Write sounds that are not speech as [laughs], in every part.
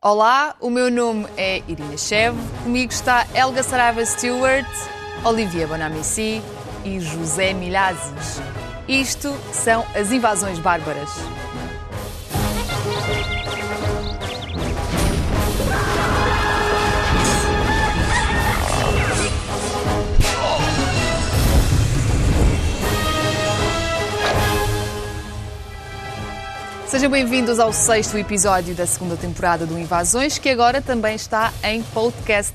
Olá, o meu nome é Irina Chev, comigo está Helga Saraiva Stewart, Olivia Bonamici e José Milhazes. Isto são as invasões bárbaras. Sejam bem-vindos ao sexto episódio da segunda temporada do Invasões, que agora também está em podcast.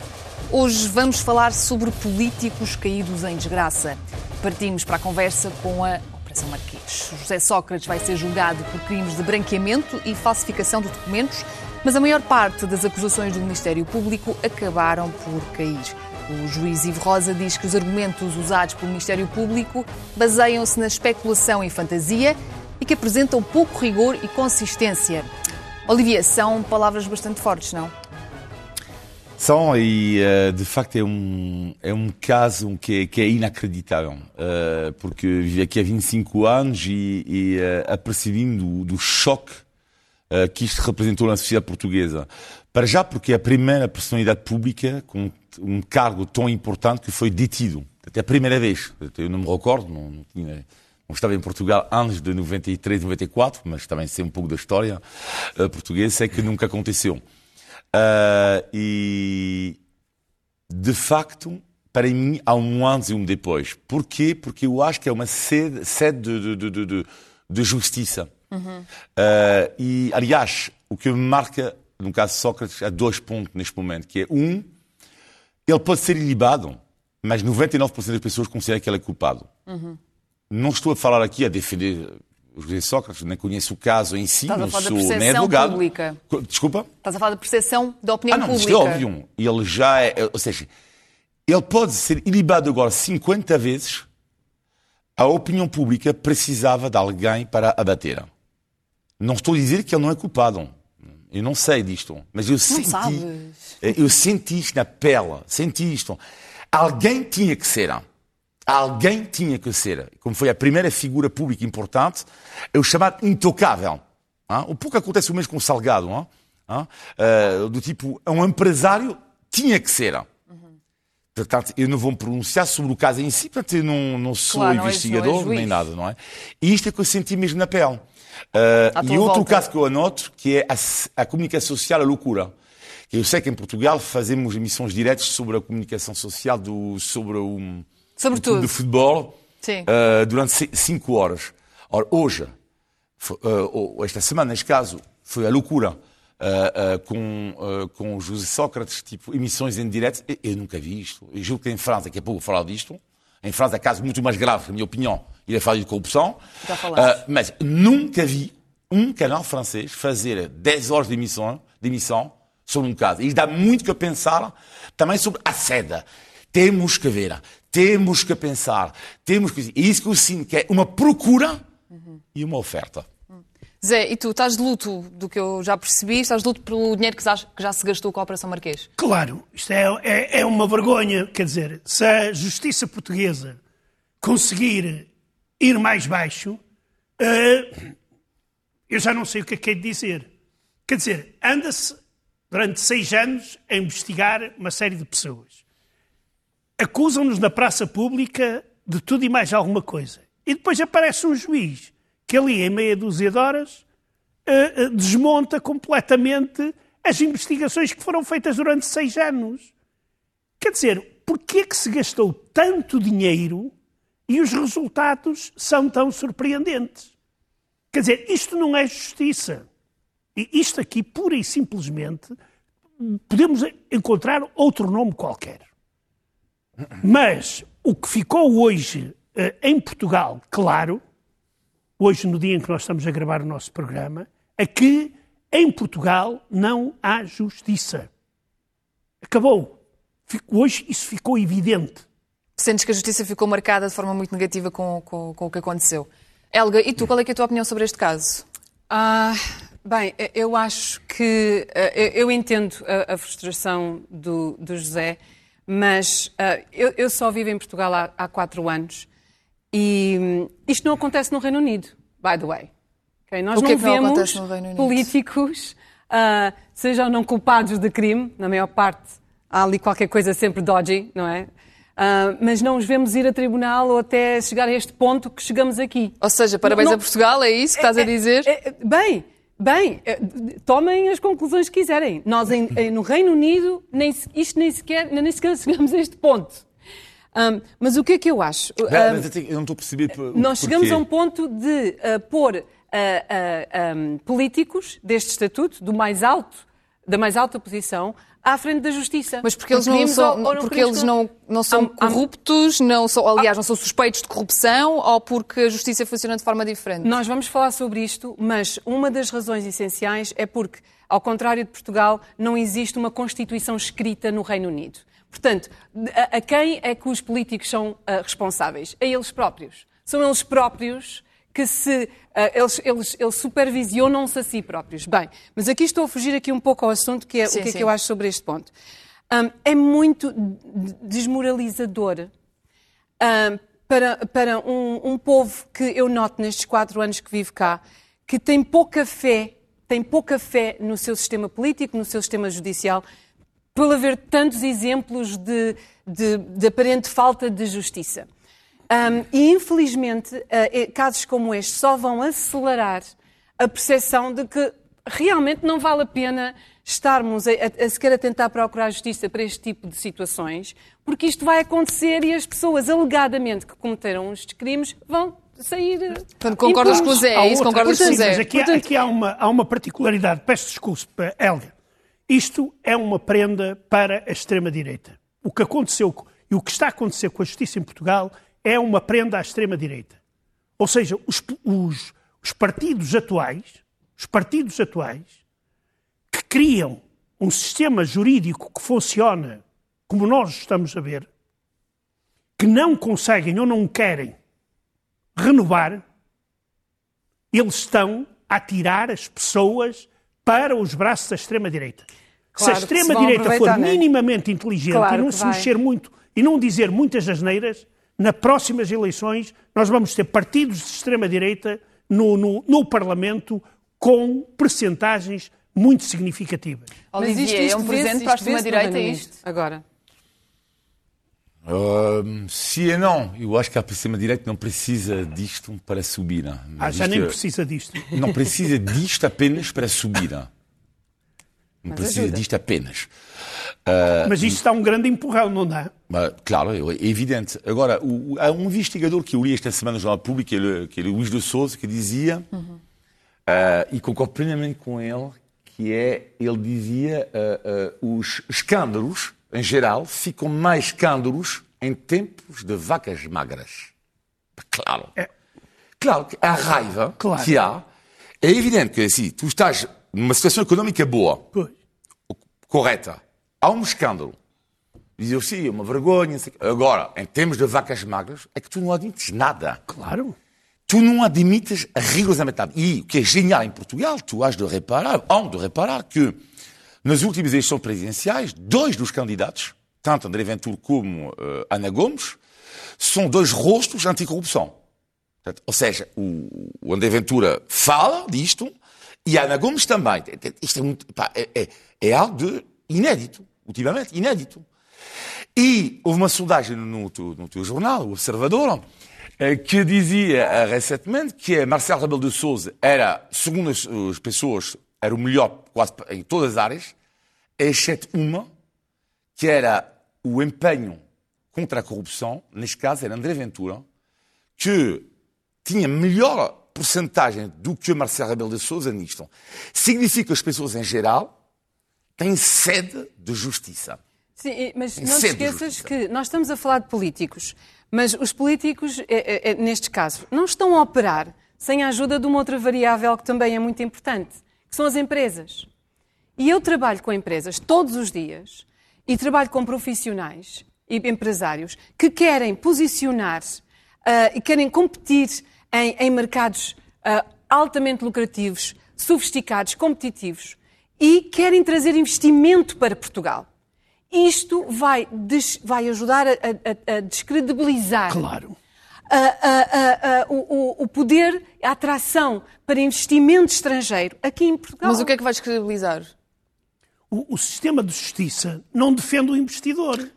Hoje vamos falar sobre políticos caídos em desgraça. Partimos para a conversa com a Operação Marquês. José Sócrates vai ser julgado por crimes de branqueamento e falsificação de documentos, mas a maior parte das acusações do Ministério Público acabaram por cair. O juiz Ivo Rosa diz que os argumentos usados pelo Ministério Público baseiam-se na especulação e fantasia e que apresentam pouco rigor e consistência. Olivia, são palavras bastante fortes, não? São, e uh, de facto é um, é um caso que é, que é inacreditável, uh, porque vivi aqui há 25 anos e, e uh, apercebi-me do, do choque que isto representou na sociedade portuguesa. Para já porque é a primeira personalidade pública com um cargo tão importante que foi detido. Até a primeira vez. Eu não me recordo, não, não tinha eu estava em Portugal antes de 93, 94, mas também sei um pouco da história uh, portuguesa, sei que nunca aconteceu. Uh, e, de facto, para mim, há um antes e um depois. Porquê? Porque eu acho que é uma sede, sede de, de, de, de, de justiça. Uhum. Uh, e, aliás, o que me marca, no caso de Sócrates, há dois pontos neste momento, que é, um, ele pode ser ilibado, mas 99% das pessoas consideram que ele é culpado. Uhum. Não estou a falar aqui a defender o José Sócrates, nem conheço o caso em si, Estás não sou da nem advogado. Pública. Desculpa? Estás a falar da percepção da opinião ah, não, pública. Isto é óbvio. Ele já é, ou seja, ele pode ser ilibado agora 50 vezes. A opinião pública precisava de alguém para abater. Não estou a dizer que ele não é culpado. Eu não sei disto, mas eu Não senti, sabes. eu senti isto na pele, senti isto. Alguém tinha que ser. Alguém tinha que ser, como foi a primeira figura pública importante, é o chamado intocável. Hein? Um pouco acontece o mesmo com o Salgado, hein? Hein? Uh, do tipo, um empresário tinha que ser. Portanto, eu não vou me pronunciar sobre o caso em si, portanto, eu não, não sou Claro, não investigador não és juiz. nem nada, não é? E isto é que eu senti mesmo na pele. Uh, e outro volta. caso que eu anoto, que é a, a comunicação social, a loucura. Eu sei que em Portugal fazemos emissões diretas sobre a comunicação social, do, sobre um, Sobre um clube tudo. de futebol uh, durante ci- cinco horas. Ora, hoje, uh, esta semana, neste caso, foi a loucura uh, uh, com, uh, com o José Sócrates, tipo, emissões em direto. Eu, eu nunca vi isto. Eu julgo que em França, daqui a pouco vou falar disto, em França há casos muito mais graves, na minha opinião, e é falta de corrupção. Já. Uh, mas nunca vi um canal francês fazer 10 horas de emissão, de emissão sobre um caso. E dá muito que pensar também sobre a seda. Temos que ver, temos que pensar, temos que... E isso que eu sinto que é uma procura e uma oferta. Zé, e tu estás de luto do que eu já percebi? Estás de luto pelo dinheiro que já, que já se gastou com a Operação Marquês? Claro, isto é, é, é uma vergonha. Quer dizer, se a justiça portuguesa conseguir ir mais baixo, eh, eu já não sei o que é que é de dizer. Quer dizer, anda-se durante seis anos a investigar uma série de pessoas. Acusam-nos na praça pública de tudo e mais alguma coisa. E depois aparece um juiz que ali, em meia dúzia de horas, eh, eh, desmonta completamente as investigações que foram feitas durante seis anos. Quer dizer, porquê que se gastou tanto dinheiro e os resultados são tão surpreendentes? Quer dizer, isto não é justiça. E isto aqui, pura e simplesmente, podemos encontrar outro nome qualquer. Mas o que ficou hoje eh, em Portugal, claro, hoje no dia em que nós estamos a gravar o nosso programa, é que em Portugal não há justiça. Acabou. Fico- Hoje isso ficou evidente. Sentes que a justiça ficou marcada de forma muito negativa com, com, com o que aconteceu. Helga, e tu, qual é, que é a tua opinião sobre este caso? Ah, bem, eu acho que eh, eu entendo a, a frustração do, do José, mas ah, eu, eu só vivo em Portugal há, há quatro anos e hum, isto não acontece no Reino Unido, by the way. Ok, Nós O que é não não vemos políticos uh, sejam não culpados de crime, na maior parte há ali qualquer coisa sempre dodgy, não é? Uh, mas não os vemos ir a tribunal ou até chegar a este ponto que chegamos aqui. Ou seja, parabéns não, a Portugal, é isso que estás é, a dizer? É, é, bem, bem, é, tomem as conclusões que quiserem. Nós em, no Reino Unido, nem, isto nem sequer, nem sequer chegamos a este ponto. Um, mas o que é que eu acho? Um, eu não estou a perceber. Nós chegamos a um ponto de uh, pôr uh, uh, um, políticos deste estatuto, do mais alto, da mais alta posição, à frente da justiça. Mas porque eles não são, ou, ou não porque eles não, não são há, corruptos, não são, aliás, não são suspeitos de corrupção ou porque a justiça funciona de forma diferente? Nós vamos falar sobre isto, mas uma das razões essenciais é porque, ao contrário de Portugal, não existe uma Constituição escrita no Reino Unido. Portanto, a, a quem é que os políticos são uh, responsáveis? A eles próprios. São eles próprios que se uh, eles, eles, eles supervisionam-se a si próprios. Bem, mas aqui estou a fugir aqui um pouco ao assunto, que é sim, o que sim. é que eu acho sobre este ponto. Um, é muito desmoralizador um, para, para um, um povo que eu noto nestes quatro anos que vivo cá, que tem pouca fé, tem pouca fé no seu sistema político, no seu sistema judicial, por haver tantos exemplos de, de, de aparente falta de justiça. Um, e, infelizmente, uh, casos como este só vão acelerar a percepção de que realmente não vale a pena estarmos a, a, a sequer a tentar procurar justiça para este tipo de situações, porque isto vai acontecer e as pessoas alegadamente que cometeram estes crimes vão sair. Portanto, concordas com o Zé? É isso, concordas com o Zé? Mas aqui, Portanto... aqui há, uma, há uma particularidade. Peço desculpa, Helga. Isto é uma prenda para a extrema-direita. O que aconteceu e o que está a acontecer com a justiça em Portugal é uma prenda à extrema-direita. Ou seja, os, os, os partidos atuais, os partidos atuais, que criam um sistema jurídico que funciona como nós estamos a ver, que não conseguem ou não querem renovar, eles estão a tirar as pessoas para os braços da extrema-direita. Claro, se a extrema-direita for né? minimamente inteligente claro e não se vai. mexer muito e não dizer muitas asneiras, nas próximas eleições, nós vamos ter partidos de extrema-direita no, no, no, Parlamento com percentagens muito significativas. Olivier, Mas isto, isto é um presente para a extrema-direita, é isto? Agora. Uh, sim e não. Eu acho que a extrema-direita não precisa disto para subir. ah, já nem precisa disto. Não precisa disto apenas para subir. Não Mas precisa ajuda. disto apenas. Uh, Mas isto está um grande empurrão, não dá? Claro, é evidente. Agora, o, há um investigador que eu li esta semana no Jornal Público, que é, que é Luís de Souza, que dizia, uhum. uh, e concordo plenamente com ele, que é, ele dizia, uh, uh, os escândalos, em geral, ficam mais escândalos em tempos de vacas magras. Claro. É. Claro que a raiva claro. que há, é evidente que assim, tu estás numa situação económica boa, pois. correta, há um escândalo. Dizia sim, é uma vergonha. Agora, em termos de vacas magras, é que tu não admites nada. Claro. Tu não admites rigorosamente nada. E o que é genial em Portugal, tu has de reparar, há de reparar que nas últimas eleições presidenciais, dois dos candidatos, tanto André Ventura como uh, Ana Gomes, são dois rostos anticorrupção. Ou seja, o, o André Ventura fala disto e Ana Gomes também. Isto é, muito, pá, é, é, é algo de inédito ultimamente, inédito. E houve uma sondagem no, teu, no teu jornal, o Observador, eh, que dizia eh, recentemente que Marcelo Rebelo de Sousa era, segundo as, as pessoas, era o melhor quase em todas as áreas, exceto uma, que era o empenho contra a corrupção, neste caso era André Ventura, que tinha melhor porcentagem do que Marcelo Rebelo de Sousa nisto. Significa que as pessoas em geral tem sede de justiça. Sim, mas tem não te esqueças que nós estamos a falar de políticos, mas os políticos, é, é, é, neste caso, não estão a operar sem a ajuda de uma outra variável que também é muito importante, que são as empresas. E eu trabalho com empresas todos os dias e trabalho com profissionais e empresários que querem posicionar-se uh, e querem competir em, em mercados uh, altamente lucrativos, sofisticados, competitivos e querem trazer investimento para Portugal. Isto vai, des, vai ajudar a, a, a descredibilizar claro. a, a, a, o, o poder, a atração para investimento estrangeiro aqui em Portugal. Mas o que é que vai descredibilizar? O, o sistema de justiça não defende o investidor.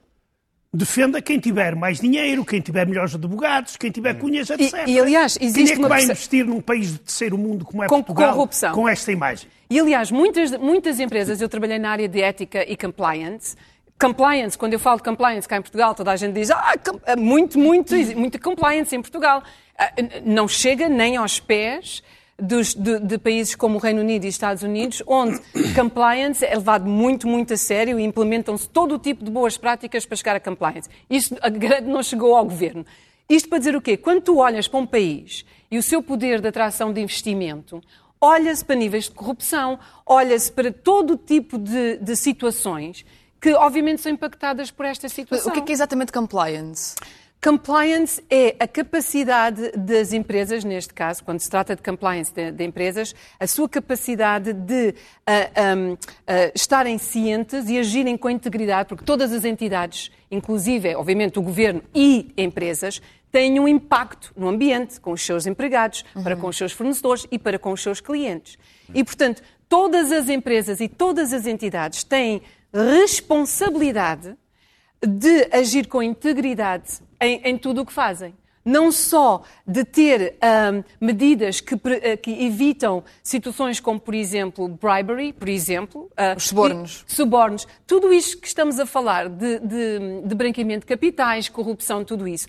Defende a quem tiver mais dinheiro, quem tiver melhores advogados, quem tiver cunhas, etc. E- e, aliás, quem existe é que uma vai perce- investir num país de terceiro mundo como é Com Portugal corrupção. com esta imagem? E, aliás, muitas, muitas empresas, eu trabalhei na área de ética e compliance. Compliance, quando eu falo de compliance cá em Portugal, toda a gente diz, ah, muito, muito, muita compliance em Portugal. Ah, Não chega nem aos pés dos- de, de países como o Reino Unido e Estados Unidos, onde compliance é levado muito, muito a sério e implementam-se todo o tipo de boas práticas para chegar a compliance. Isto a grande não chegou ao governo. Isto para dizer o quê? Quando tu olhas para um país e o seu poder de atração de investimento, olha-se para níveis de corrupção, olha-se para todo o tipo de, de situações que, obviamente, são impactadas por esta situação. O que é, que é exatamente compliance? Compliance é a capacidade das empresas, neste caso, quando se trata de compliance de, de empresas, a sua capacidade de ah, ahm, ah, estarem cientes e agirem com integridade, porque todas as entidades, inclusive, obviamente, o governo e empresas, têm um impacto no ambiente, com os seus empregados, para com os seus fornecedores e para com os seus clientes. E, portanto, todas as empresas e todas as entidades têm responsabilidade de agir com integridade em, em tudo o que fazem. Não só de ter ahm, medidas que, eh, que evitam situações como, por exemplo, bribery, por exemplo. ah, Os subornos. subornos. Tudo isto que estamos a falar de, de, de branqueamento de capitais, corrupção, tudo isso.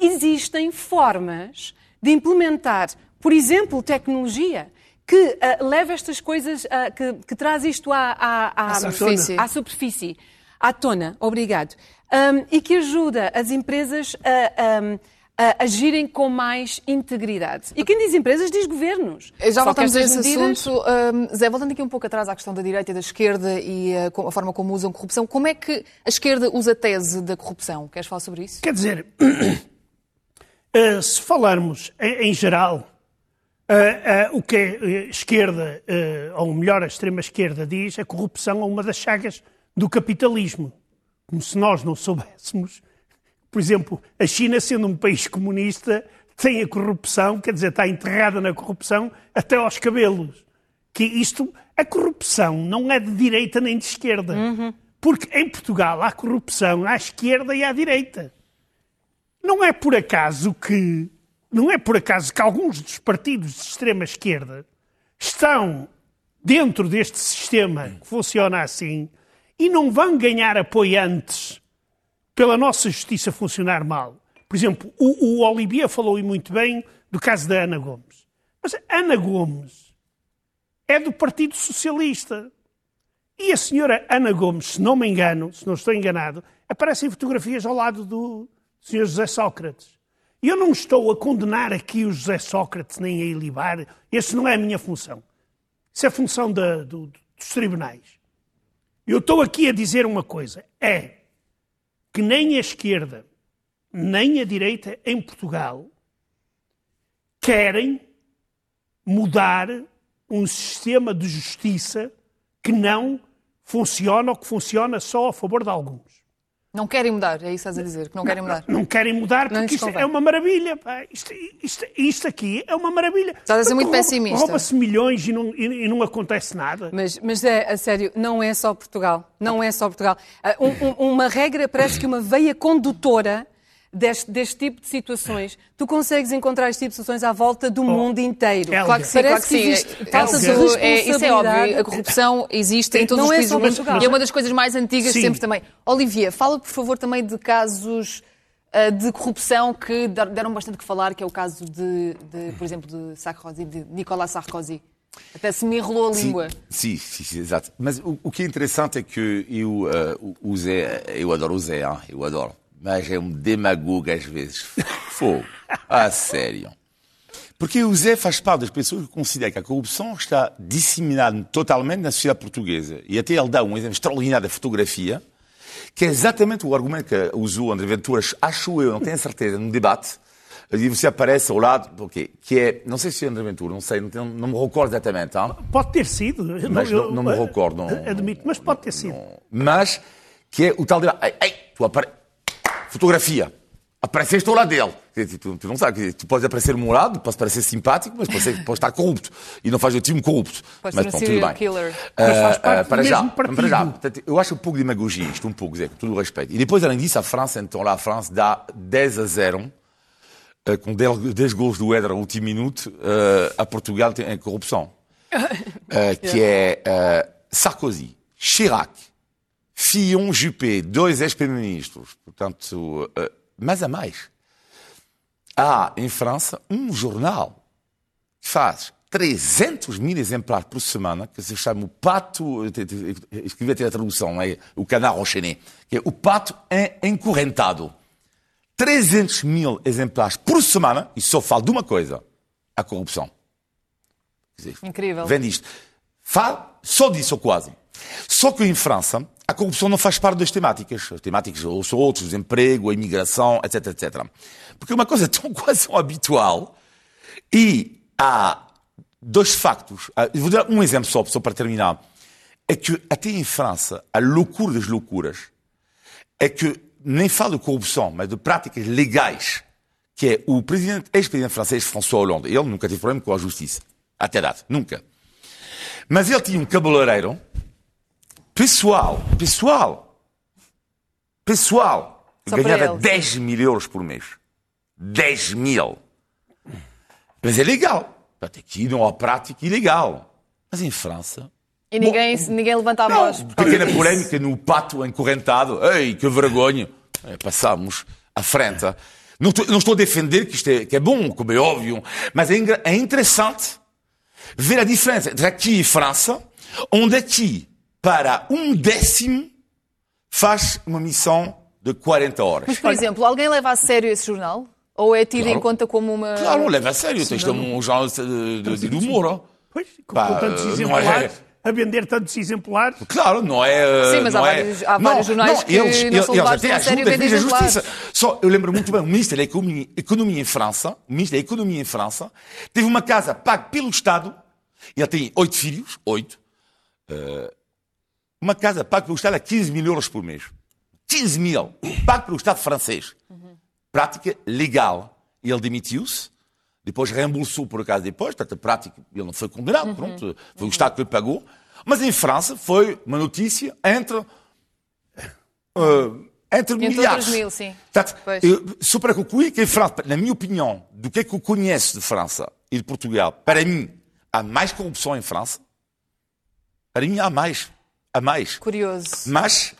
Existem formas de implementar, por exemplo, tecnologia que ah, leva estas coisas, ah, que, que traz isto à, à, à, À superfície. à superfície, à tona, obrigado, Um, e que ajuda as empresas a, um, a agirem com mais integridade. E quem diz empresas diz governos. Já voltamos a esse medidas- assunto. Ahm, Zé, voltando aqui um pouco atrás à questão da direita e da esquerda e ah, com- a forma como usam corrupção, como é que a esquerda usa a tese da corrupção? Queres falar sobre isso? Quer dizer, [clears throat] eh, se falarmos em, em geral, eh, eh, o que a esquerda, eh, ou melhor, a extrema-esquerda diz, a corrupção é uma das chagas do capitalismo. Como se nós não soubéssemos. Por exemplo, a China, sendo um país comunista, tem a corrupção, quer dizer, está enterrada na corrupção até aos cabelos. Que isto, a corrupção não é de direita nem de esquerda. Porque em Portugal há corrupção à esquerda e à direita. Não é por acaso que não é por acaso que alguns dos partidos de extrema esquerda estão dentro deste sistema que funciona assim e não vão ganhar apoiantes pela nossa justiça funcionar mal. Por exemplo, o, o Olivier falou e muito bem do caso da Ana Gomes. Mas a Ana Gomes é do Partido Socialista. E a senhora Ana Gomes, se não me engano, se não estou enganado, aparecem fotografias ao lado do senhor José Sócrates. E eu não estou a condenar aqui o José Sócrates nem a ilibar. Essa não é a minha função. Isso é função da- do- dos tribunais. Eu estou aqui a dizer uma coisa: é que nem a esquerda nem a direita em Portugal querem mudar um sistema de justiça que não funciona ou que funciona só a favor de alguns. Não querem mudar, é isso que estás a dizer, que não querem mudar. Não querem mudar Não porque isto é uma maravilha. Isto, isto- isto aqui é uma maravilha. Estás a ser muito rouba- pessimista. Rouba-se milhões e não, e- e não acontece nada. Mas, mas é, a sério, não é só Portugal. Não é só Portugal. Ah, um- um- uma regra, parece que uma veia condutora deste, deste tipo de situações. Tu consegues encontrar este tipo de situações à volta do mundo inteiro. Helga. Claro que sim, Parece claro que sim. existe É- falta de isso é- isso é responsabilidade. óbvio. A corrupção existe em todos Não os é países do mundo. Portugal. E é uma das coisas mais antigas Sim. sempre também. Olivia, fala por favor também de casos ah, de corrupção que deram bastante que falar, que é o caso de, de, por exemplo, de Sarkozy, de Nicolas Sarkozy. Até se me enrolou a língua. Sim, sim, sim, exato. Mas o, o que é interessante é que eu, o- o Zé, eu adoro o Zé, hein? eu adoro. Mas é um demagogo às vezes. Fogo. Ah, sério. Porque o Zé faz parte das pessoas que consideram que a corrupção está disseminada totalmente na sociedade portuguesa. E até ele dá um exemplo extraordinário da fotografia, que é exatamente o argumento que usou André Ventura, acho eu, não tenho certeza, no debate. E você aparece ao lado, porque, que é, não sei se é André Ventura, não sei, não, tenho- não me recordo exatamente. Hein? Pode ter sido. Mas eu- não- não me recordo, não- Admito, mas pode ter sido. mas que é o tal de ei, ei, tu apare... fotografia apareceste ao lado dele. Tu, tu não sabes, tu podes aparecer morado, podes parecer simpático, mas pode, ser, pode estar corrupto. E não faz o time corrupto. Pode mas ser um pronto, serial tudo bem. killer. Mas faz Ah, parte ah, do para já, para já. Portanto, eu acho um pouco de demagogia isto, um pouco, Zé, com todo o respeito. E depois, além disso, a França, então lá a França dá 10 a 0, eh, com 10, 10 gols do Éder no último minuto, eh, a Portugal tem a corrupção. Eh, [laughs] que é Sarkozy, Chirac, Fillon, Juppé, dois ex-primeiros-ministros. Portanto, eh, mas a mais. Há em França um jornal que faz 300 mil exemplares por semana, que se chama o Pato, escrevi até a tradução, é o canard enchaîné, que é o Pato Encorrentado. 300 mil exemplares por semana, e só fala de uma coisa, a corrupção. Dizer, Incrível. Vem disto. Fala só disso, ou quase. Só que em França, a corrupção não faz parte das temáticas. As temáticas ou são outros, desemprego, a imigração, etc, etc. Porque é uma coisa [laughs] tão quase habitual e há dois factos. Ah, Vou dar um exemplo só, só para terminar. É que até em França, a loucura das loucuras é que nem falo de corrupção, mas de práticas legais, que é o presidente, ex-presidente francês François Hollande. Ele nunca teve problema com a justiça. Até data. Nunca. Mas ele tinha um cabeleireiro pessoal, pessoal, pessoal, Só para ganhava ele, 10 mil euros por mês. 10 mil. Mas é legal. Aqui não há prática ilegal. Mas em França, E ninguém, ninguém levanta a não, voz. pequena polémica no pato encorrentado. Ei, que vergonha. É, passamos à frente. Não estou, não estou a defender que isto é, que é bom, como é óbvio, mas é, é interessante ver a diferença entre aqui e França, onde aqui, para um décimo, faz uma missão de 40 horas. Mas, por exemplo, alguém leva a sério esse jornal? Ou é tido Claro. em conta como uma. Claro, não leva a sério. É um jornalista de, de, de humor. ó. Pois, com, Pá, com tantos não é- exemplares, a vender tantos exemplares. Claro, não é. Sim, mas há não é- vários- há vários jornais que não são levados até tão a sério a justiça. exemplares. Só, eu lembro muito bem, o ministro da Economia, Economia em França, o ministro da Economia em França, teve uma casa paga pelo Estado, ele tem oito filhos, oito, eh, uma casa paga pelo Estado a 15 mil euros por mês. 15 mil, pago pelo Estado francês. Prática legal. E ele demitiu-se, depois reembolsou por acaso depois, portanto, prática, ele não foi condenado, pronto, foi o Estado que lhe pagou. Mas em França foi uma notícia entre. eh, entre milhares. outros mil, sim. Portanto, só para concluir que em França, na minha opinião, do que é que eu conheço de França e de Portugal, para mim, há mais corrupção em França. Para mim, há mais. Há mais. Curioso. Mas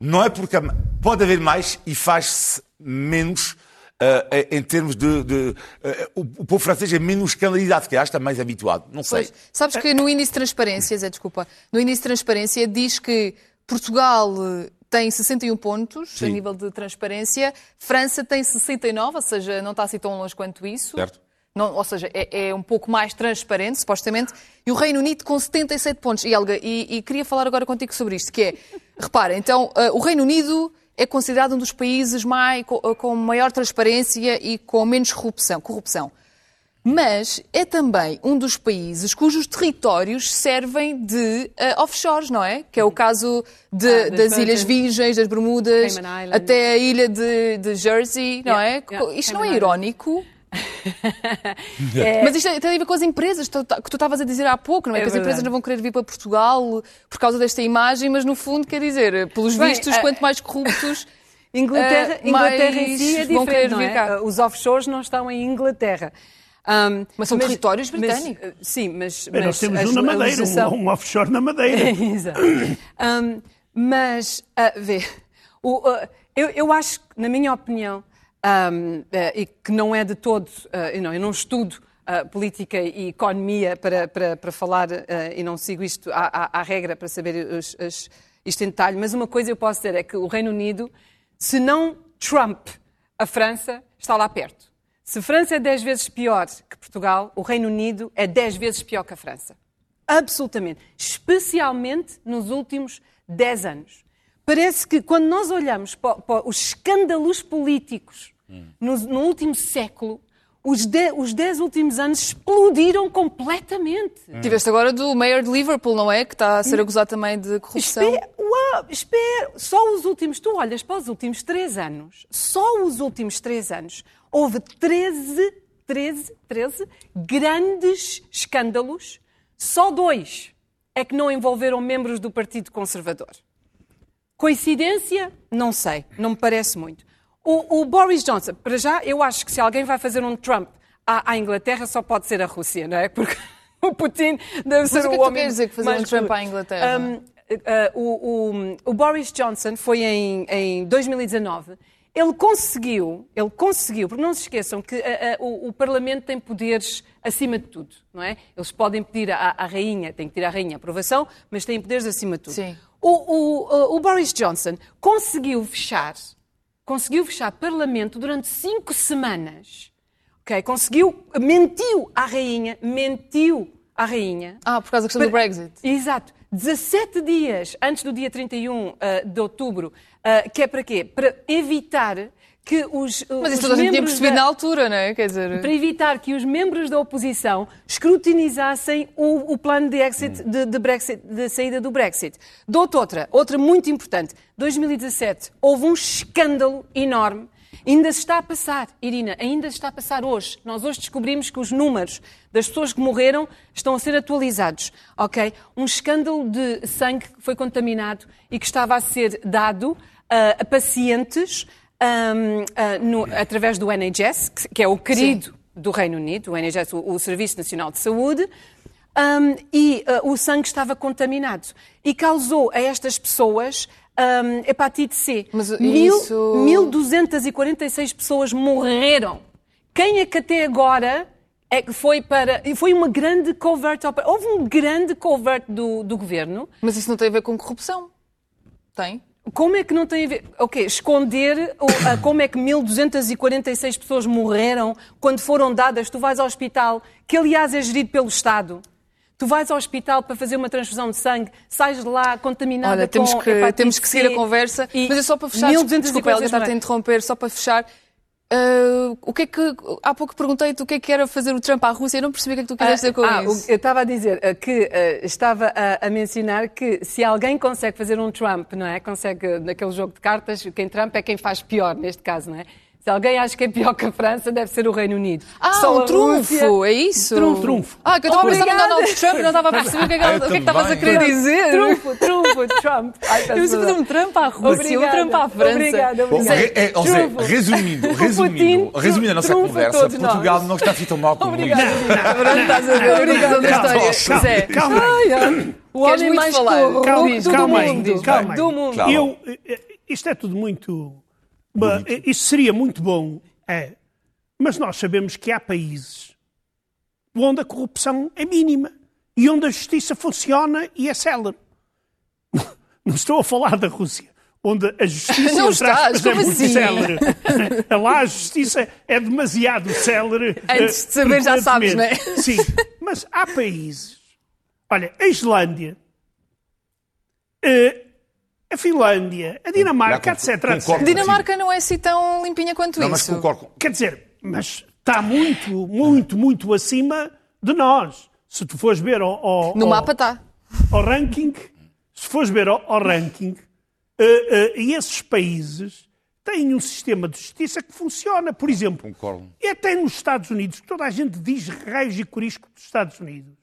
não é porque pode haver mais e faz-se menos eh, em termos de. de, eh, o, o povo francês é menos candidato, que está mais habituado. Não sei. Pois. Sabes que no índice de transparência, Zé, desculpa, no índice de transparência diz que Portugal tem 61 pontos a Sim. nível de transparência, França tem 69, ou seja, não está assim tão longe quanto isso. Certo. Não, ou seja, é, é um pouco mais transparente, supostamente, e o Reino Unido com 77 pontos. E, Helga, e, e queria falar agora contigo sobre isto, que é, repara, então, eh, o Reino Unido é considerado um dos países mais, com, com maior transparência e com menos corrupção. corrupção. Mas é também um dos países cujos territórios servem de eh, offshores, não é? Que é o caso de- Ah, das das Ilhas. Virgens, das Bermudas, até a ilha de, de Jersey, não Yeah, é? yeah, Isto não Cayman é irónico? [laughs] Mas isto tem a ver com as empresas que tu- que tu estavas a dizer há pouco, não é? É que as verdade. empresas não vão querer vir para Portugal por causa desta imagem, mas no fundo, quer dizer, pelos Bem, vistos, eh, quanto mais corruptos. [laughs] Inglaterra, eh, Inglaterra em si é vão querer diferente, é? cá. Uh, Os offshores não estão em Inglaterra. Um, Mas são territórios mas, britânicos. uh, sim, mas, mas nós temos a um na Madeira, legislação- um, um offshore na Madeira. [laughs] Exato. Um, mas, uh, vê, o, uh, eu, eu acho, na minha opinião, um, uh, e que não é de todo, uh, não, eu não estudo uh, política e economia para, para, para falar, uh, e não sigo isto à, à, à regra para saber os, isto em detalhe, mas uma coisa eu posso dizer é que o Reino Unido, se não Trump a França, está lá perto. Se França é 10 vezes pior que Portugal, o Reino Unido é 10 vezes pior que a França. Absolutamente. Especialmente nos últimos 10 anos. Parece que quando nós olhamos para, para os escândalos políticos no, no último século, os 10 os dez últimos anos explodiram completamente. Tiveste agora do Mayor de Liverpool, não é? Que está a ser acusado também de corrupção. Espera- Oh, espera, só os últimos, tu olhas para os últimos três anos, só os últimos três anos, houve 13, 13, 13 grandes escândalos, só dois é que não envolveram membros do Partido Conservador. Coincidência? Não sei, não me parece muito. O, o, Boris Johnson, para já, eu acho que se alguém vai fazer um Trump à, à Inglaterra, só pode ser a Rússia, não é? Porque [laughs] o Putin deve Mas ser o que é o que tu homem. queres dizer que fazer um Trump à Inglaterra? Um, uh, o, o- o Boris Johnson foi em, em 2019. Ele conseguiu, ele conseguiu, porque não se esqueçam que uh, uh, o, o Parlamento tem poderes acima de tudo, não é? Eles podem pedir à, à rainha, tem que pedir à rainha a aprovação, mas têm poderes acima de tudo. Sim. O, o- uh, o Boris Johnson conseguiu fechar, conseguiu fechar Parlamento durante cinco semanas. Ok? Conseguiu, mentiu à rainha, mentiu à rainha. Ah, por causa da questão do Brexit. Exato. 17 dias antes do dia 31 ah, de outubro, ah, que é para quê? Para evitar que os. Mas isso toda a gente tinha percebido na altura, não é? Quer dizer... Para evitar que os membros da oposição escrutinizassem o, o plano de, exit, de, de Brexit, de saída do Brexit. Dou-te outra, outra muito importante. 2017, houve um escândalo enorme. Ainda se está a passar, Irina, ainda se está a passar hoje. Nós hoje descobrimos que os números das pessoas que morreram estão a ser atualizados, ok? Um escândalo de sangue que foi contaminado e que estava a ser dado ah, a pacientes ahm, ah, no- através do NHS, que, que é o querido do Reino Unido, o NHS, o, o Serviço Nacional de Saúde, ahm, e ah, o sangue estava contaminado e causou a estas pessoas ahm, hepatite C. Mas Mil- isso- 1246 pessoas morreram. Quem é que até agora é que foi para. Foi uma grande covert. Houve um grande covert do, do governo. Mas isso não tem a ver com corrupção? Tem? Como é que não tem a ver. Ok, esconder a- como é que 1246 pessoas morreram quando foram dadas. Tu vais ao hospital, que aliás é gerido pelo Estado. Tu vais ao hospital para fazer uma transfusão de sangue, sais de lá contaminada Olha, temos com que, hepatite temos que seguir C a conversa. Mas é só para fechar. 1246 Desculpa, tentar te morreram. interromper, só para fechar. Ah, o que é que. Há pouco perguntei-te o que é que era fazer o Trump à Rússia. Eu não percebi o que é que tu quiseste dizer com Ah, isso. eu estava a dizer eh, que estava a, a mencionar que se alguém consegue fazer um Trump, não é? Consegue naquele jogo de cartas, quem Trump é quem faz pior neste caso, não é? Se alguém acha que é pior que a França, deve ser o Reino Unido. Ah, Só um trunfo, Rússia- é isso? Trunfo, trunfo. Ah, que eu estava a pensar no Obrigada. Donald Trump e não estava a perceber o que é que, é que estavas a querer dizer. Trunfo, trunfo, Trump. Ai, Eu preciso fazer um Trump à Rússia, um Obrigada, Trump à França. Obrigada, Bom, obrigada. re- é, Zé, Trunfo. resumindo, resumindo, Putin resumindo a nossa conversa, Portugal nós. não está assim tão mal como Obrigada. Pronto, estás a ver? Obrigada Calma, história. calma, calma. O homem mais falar? corrupto Calma, do mundo. calma aí. Do mundo. Calma. Eu, eh, eh, isto é tudo muito. Eh, Isso seria muito bom, é. Mas nós sabemos que há países onde a corrupção é mínima e onde a justiça funciona e é célere. [laughs] Não estou a falar da Rússia, onde a justiça Não estás, é como muito assim? célere. Lá a justiça é demasiado célere. [laughs] Antes eh, de saber, já sabes, não é? Sim, mas há países. Olha, a Islândia, eh, a Finlândia, a Dinamarca, etc, concordo. etc. Dinamarca não é assim tão limpinha quanto Não, mas isso. concordo. com- Quer dizer, mas está muito, muito, muito acima de nós. Se tu fores ver ao, ao- No ao- mapa tá. está. ao ranking, se fores ver ao, ao ranking, eh, eh, esses países têm um sistema de justiça que funciona. Por exemplo, Concordo. e até nos Estados Unidos, que toda a gente diz raios e corisco dos Estados Unidos,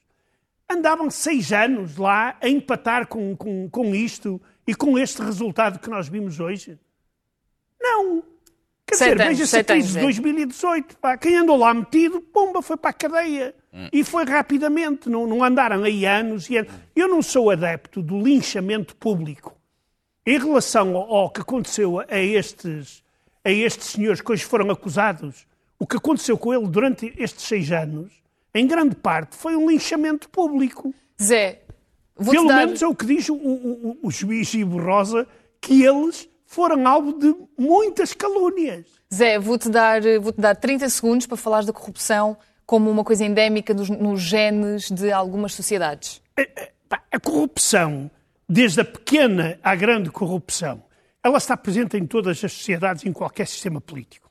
andavam seis anos lá a empatar com, com, com isto e com este resultado que nós vimos hoje? Não. Quer Sete dizer, veja-se a crise de é. 2018. Pá, quem andou lá metido, pomba, foi para a cadeia. E foi rapidamente, não, não andaram aí anos e anos. Eu não sou adepto do linchamento público. Em relação ao, ao que aconteceu a estes, a estes senhores que hoje foram acusados, o que aconteceu com ele durante estes seis anos, em grande parte, foi um linchamento público. Zé, Pelo dar... menos é o que diz o, o, o, juiz que eles foram alvo de muitas calúnias. Zé, vou-te dar, vou-te dar 30 segundos para falares da corrupção como uma coisa endémica dos, nos genes de algumas sociedades. Pá, A corrupção, desde a pequena à grande corrupção, ela está presente em todas as sociedades, em qualquer sistema político.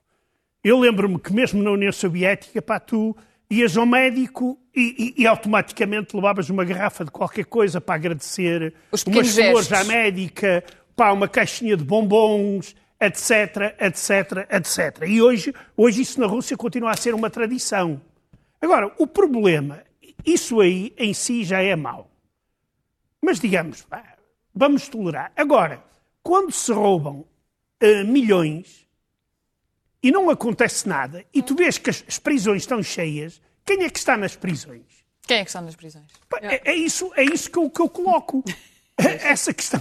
Eu lembro-me que mesmo na União Soviética, pá, tu ias ao médico e, e, e automaticamente levavas uma garrafa de qualquer coisa para agradecer, Os umas flores à médica, pá, uma caixinha de bombons, etc, etc, etc. E hoje, hoje isso na Rússia continua a ser uma tradição. Agora, o problema, isso aí em si já é mau. Mas digamos, pá, vamos tolerar. Agora, quando se roubam eh, milhões e não acontece nada, e tu vês que as, as prisões estão cheias, quem é que está nas prisões? Quem é que está nas prisões? É, é isso, é isso que, eu, que eu coloco. [laughs] [laughs] Essa questão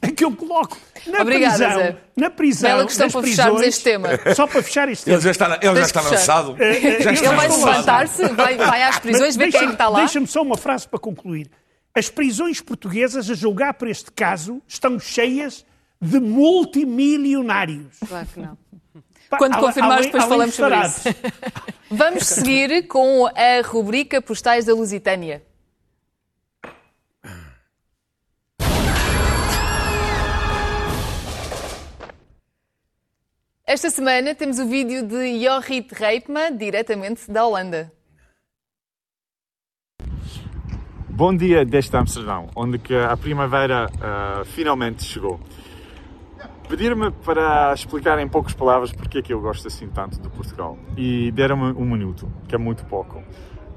é que eu coloco. Na Obrigada, prisão, Zé. na prisão, Bela questão para fecharmos prisões- este tema. Só para fechar este Ele tema. já está, ele já está lançado. eh, Já ele está Ele vai levantar-se, vai, vai às prisões, ver quem é que está lá. Deixa-me só uma frase para concluir. As prisões portuguesas, a julgar por este caso, estão cheias de multimilionários. Claro que não. Pá, Quando além- confirmares, depois além falamos de sobre isso. [laughs] Vamos seguir com a rubrica Postais da Lusitânia. Esta semana temos o vídeo de Jorrit Reipma, diretamente da Holanda. Bom dia deste Amsterdão, onde que a primavera ah, finalmente chegou. Pedir-me para explicar em poucas palavras porque é que eu gosto assim tanto de Portugal e deram-me um minuto, que é muito pouco.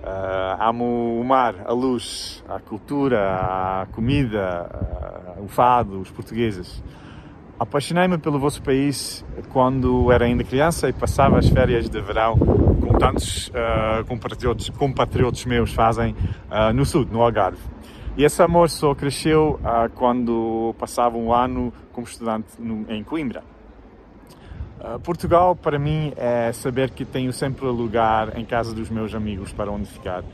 Ah, amo o mar, a luz, a cultura, a comida, ah, o fado, os portugueses. Apaixonei-me pelo vosso país quando era ainda criança e passava as férias de verão, como tantos ah, compatriotas, compatriotas meus fazem no sul, no Algarve. E esse amor só cresceu ah, quando passava um ano como estudante no- em Coimbra. Ah, Portugal, para mim, é saber que tenho sempre lugar em casa dos meus amigos para onde ficar.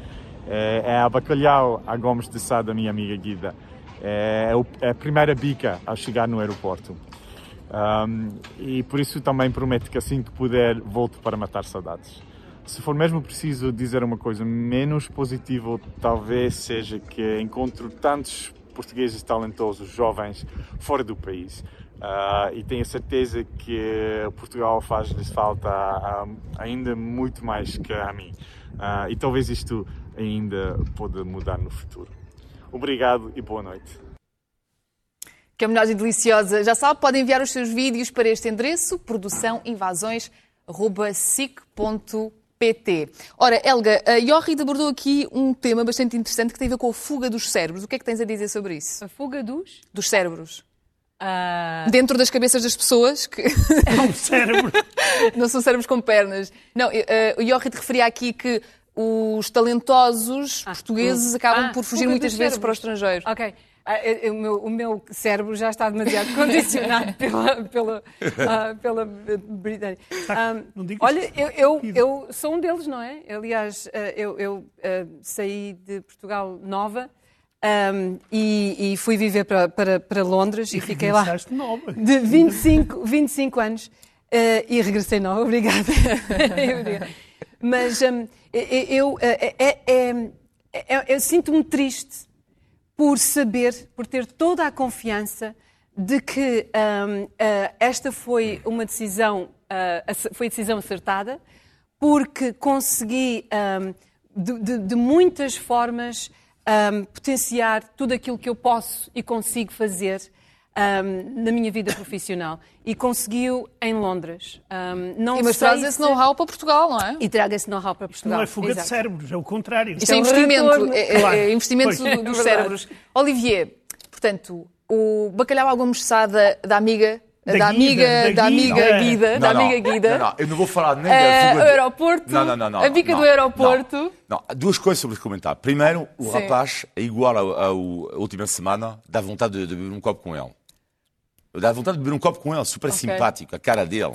É, é a bacalhau a Gomes de Sá da minha amiga Guida. É, o- é a primeira bica ao chegar no aeroporto. Ahm, e por isso também prometo que assim que puder volto para matar saudades. Se for mesmo preciso dizer uma coisa menos positiva, talvez seja que encontro tantos portugueses talentosos, jovens, fora do país. Ah, e tenho certeza que Portugal faz-lhes falta ainda muito mais que a mim. Ah, e talvez isto ainda pode mudar no futuro. Obrigado e boa noite. Que é deliciosa. Já sabe, pode enviar os seus vídeos para este endereço, produçãoinvasões.sic.pt. Ora, Helga, a Jorrit abordou aqui um tema bastante interessante que tem a ver com a fuga dos cérebros. O que é que tens a dizer sobre isso? A fuga dos. Dos cérebros. Ah, Dentro das cabeças das pessoas, que É um cérebro. [laughs] não são cérebros com pernas. Não, eh, o Jorrit referia aqui que os talentosos portugueses fuga. acabam Ah, por fugir muitas vezes para o cérebros. estrangeiro. Ok. Ah, eu- eu- o, meu, o meu cérebro já está demasiado [laughs] condicionado pela, pela, ah, pela Britânia. Digas olha, eu, eu, eu sou um deles, não é? Aliás, ah, eu, eu, ah, saí de Portugal nova ah, e, e fui viver para, para, para Londres e fiquei lá de 25, 25 anos eh, e regressei nova, [laughs] obrigada. Mas hum, eu, é- é- é- eu sinto-me triste por saber, por ter toda a confiança de que hum, eh, esta foi uma decisão, ace- foi decisão acertada, porque consegui hum, de, de- de muitas formas hum, potenciar tudo aquilo que eu posso e consigo fazer hum, na minha vida profissional. E conseguiu em Londres. Hum, não E mas traz esse se- know-how para Portugal, não é? E traga esse know-how para Portugal. Não é fuga de Exato. cérebros, é o contrário. Isto é um investimento, é, é- Claro. é investimento Pois. do- É dos verdade. cérebros. Olivier, portanto, o bacalhau Gomes Sá da, da amiga, da, Da amiga, Guida, da da amiga Guida. Guida, da Não, não, amiga Guida. Não, não, eu não vou falar nem Eh, da fuga o de- aeroporto, Não, não, não, não, a bica não, do aeroporto. Não, não. Duas coisas sobre esse comentário. Primeiro, o Sim. rapaz é igual à última semana, dá vontade de, de beber um copo com ele. Dá vontade de beber um copo com ele, super simpático, a cara dele.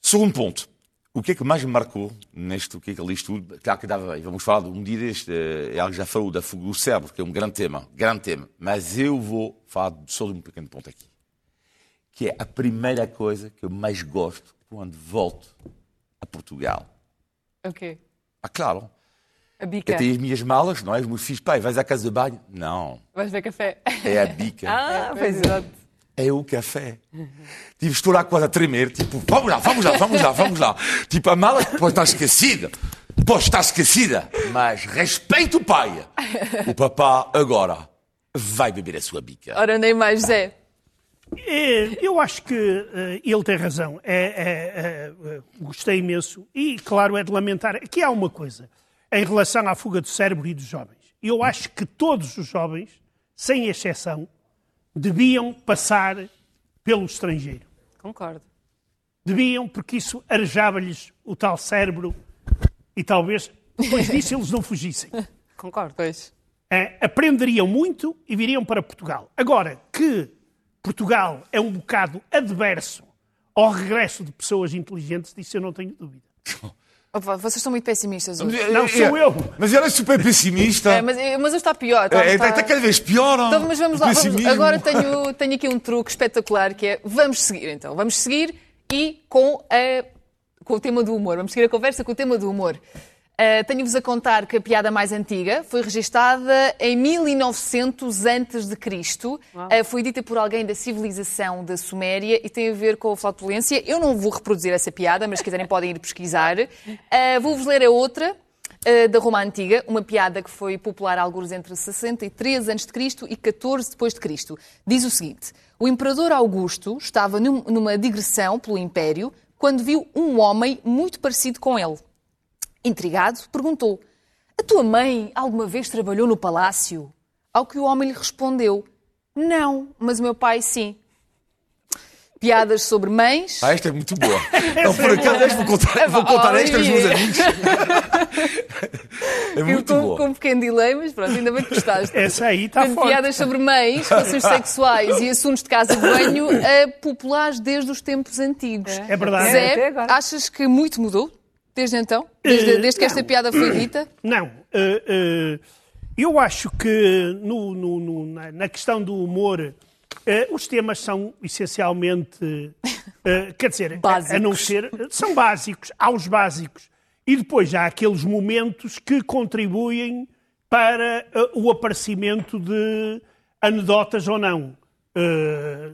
Segundo ponto. O que é que mais me marcou neste, o que é que ele diz tudo? Claro que dava, e vamos falar de um dia deste, eh, é algo que já falou da fuga do cérebro, que é um grande tema, grande tema. Mas eu vou falar só de um pequeno ponto aqui. Que é a primeira coisa que eu mais gosto quando volto a Portugal. Ok. Ah, claro. A bica. Eu tenho as minhas malas, não é? Os meus filhos, pai, vais à casa de banho? Não, Vais ver café. é a bica. [laughs] Ah, pois é. É o café. Tipo, estou lá quase a tremer, tipo, vamos lá, vamos lá, vamos lá, vamos lá. Tipo, a mala depois está esquecida. pode estar esquecida, mas respeita o pai. O papá agora vai beber a sua bica. Ora, nem mais, José. É, eu acho que eh, ele tem razão. É, é, é, gostei imenso. E, claro, é de lamentar. Aqui há uma coisa em relação à fuga do cérebro e dos jovens. Eu acho que todos os jovens, sem exceção, deviam passar pelo estrangeiro. Concordo. Deviam, porque isso arejava-lhes o tal cérebro e talvez depois disso eles não fugissem. [laughs] Concordo. Pois. É, aprenderiam muito e viriam para Portugal. Agora, que Portugal é um bocado adverso ao regresso de pessoas inteligentes, disso eu não tenho dúvida. [laughs] Opa, vocês são muito pessimistas hoje. Não, sou eu. Mas era super pessimista. É, mas, mas está pior. Está, É, está- está cada vez pior. Então, mas vamos lá. vamos- agora tenho, tenho aqui um truque espetacular que é vamos seguir então. Vamos seguir e com, a, com o tema do humor. Vamos seguir a conversa com o tema do humor. Ah, Tenho-vos a contar que a piada mais antiga foi registada em 1900 a.C. Ah, foi dita por alguém da civilização da Suméria e tem a ver com a flatulência. Eu não vou reproduzir essa piada, mas se quiserem podem ir pesquisar. Ah, Vou-vos ler a outra. Uh, da Roma Antiga, uma piada que foi popular alguns entre 63 a.C. e 14 depois de Cristo. Diz o seguinte: O imperador Augusto estava num- numa digressão pelo império quando viu um homem muito parecido com ele. Intrigado, perguntou: A tua mãe alguma vez trabalhou no palácio? Ao que o homem lhe respondeu: Não, mas o meu pai sim. Piadas sobre mães. Ah, esta é muito boa. [laughs] Não, por acaso, esta vou contar, vou contar esta aos meus [laughs] amigos. É Eu muito com, boa. com um pequeno delay, mas pronto, ainda bem que gostaste. Essa aí está Portanto, forte. piadas sobre mães, relações [laughs] sexuais e assuntos de casa de banho eh, populares desde os tempos antigos. É verdade. É, até Zé, agora. achas que muito mudou desde então? Desde, Eh, desde que esta não. piada foi dita? [coughs] Não. eh, eu acho que no- no- no- na, questão do humor, eh, os temas são essencialmente. eh, quer dizer, a- a, não ser. São básicos, há os básicos. E depois há aqueles momentos que contribuem para eh, o aparecimento de anedotas ou não.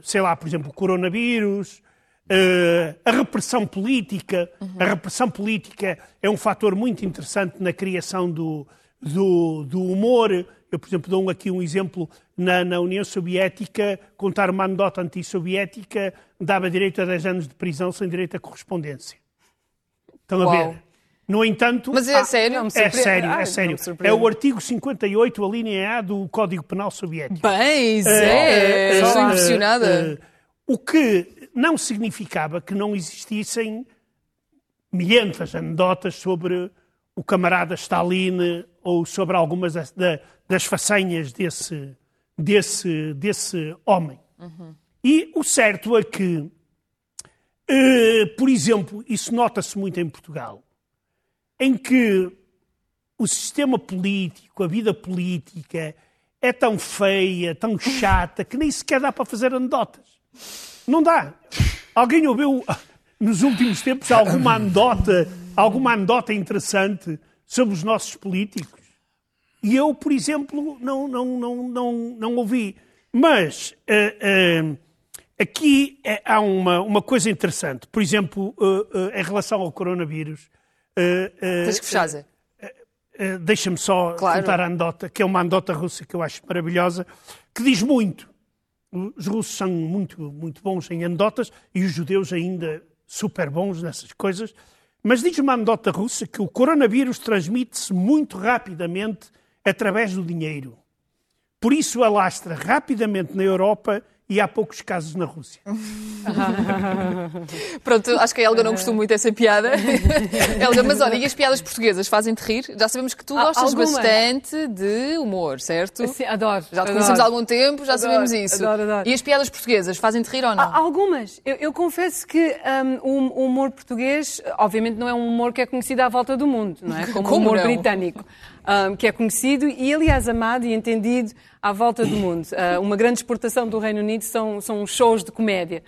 Sei lá, por exemplo, o coronavírus, eh, a repressão política. A repressão política é um fator muito interessante na criação do, do, do humor. Eu, por exemplo, dou aqui um exemplo. Na, na União Soviética, contar uma anedota antissoviética dava direito a 10 anos de prisão sem direito a correspondência. Estão a Uau. ver? No entanto. Mas é há- sério? não me É sério, Ah, é sério. É o artigo 58, a linha A do Código Penal Soviético. Bem, Eh, Zé, eh, estou eh, impressionada. eh, o que não significava que não existissem milhentas anedotas sobre o camarada Stalin ou sobre algumas das, da- das façanhas desse, desse, desse homem. E o certo é que, eh, por exemplo, isso nota-se muito em Portugal, em que o sistema político, a vida política, é tão feia, tão chata, que nem sequer dá para fazer anedotas. Não dá. Alguém ouviu nos últimos tempos alguma anedota, alguma anedota interessante sobre os nossos políticos? E eu, por exemplo, não, não, não, não, não ouvi. Mas eh, eh, aqui eh, há uma, uma coisa interessante. Por exemplo, em relação ao coronavírus. Tens que fechar, Zé. Uh, Deixa-me só Claro. contar a anedota, que é uma anedota russa que eu acho maravilhosa, que diz muito. Os russos são muito, muito bons em anedotas e os judeus ainda super bons nessas coisas. Mas diz uma anedota russa que o coronavírus transmite-se muito rapidamente através do dinheiro. Por isso alastra rapidamente na Europa e há poucos casos na Rússia. [laughs] Pronto, acho que a Helga não gostou muito dessa piada. [laughs] Helga, mas olha, e as piadas portuguesas fazem-te rir? Já sabemos que tu gostas algumas. bastante de humor, certo? Sim, adoro. Já te adoro. conhecemos há algum tempo, já Adoro, sabemos isso. adoro, adoro. E as piadas portuguesas fazem-te rir ou não? Há Algumas. Eu, eu confesso que hum, o, o humor português, obviamente, não é um humor que é conhecido à volta do mundo, não é? Como, [laughs] Como o humor não? britânico, hum, que é conhecido e, aliás, amado e entendido à volta do mundo. Ah, uma grande exportação do Reino Unido são, são shows de comédia.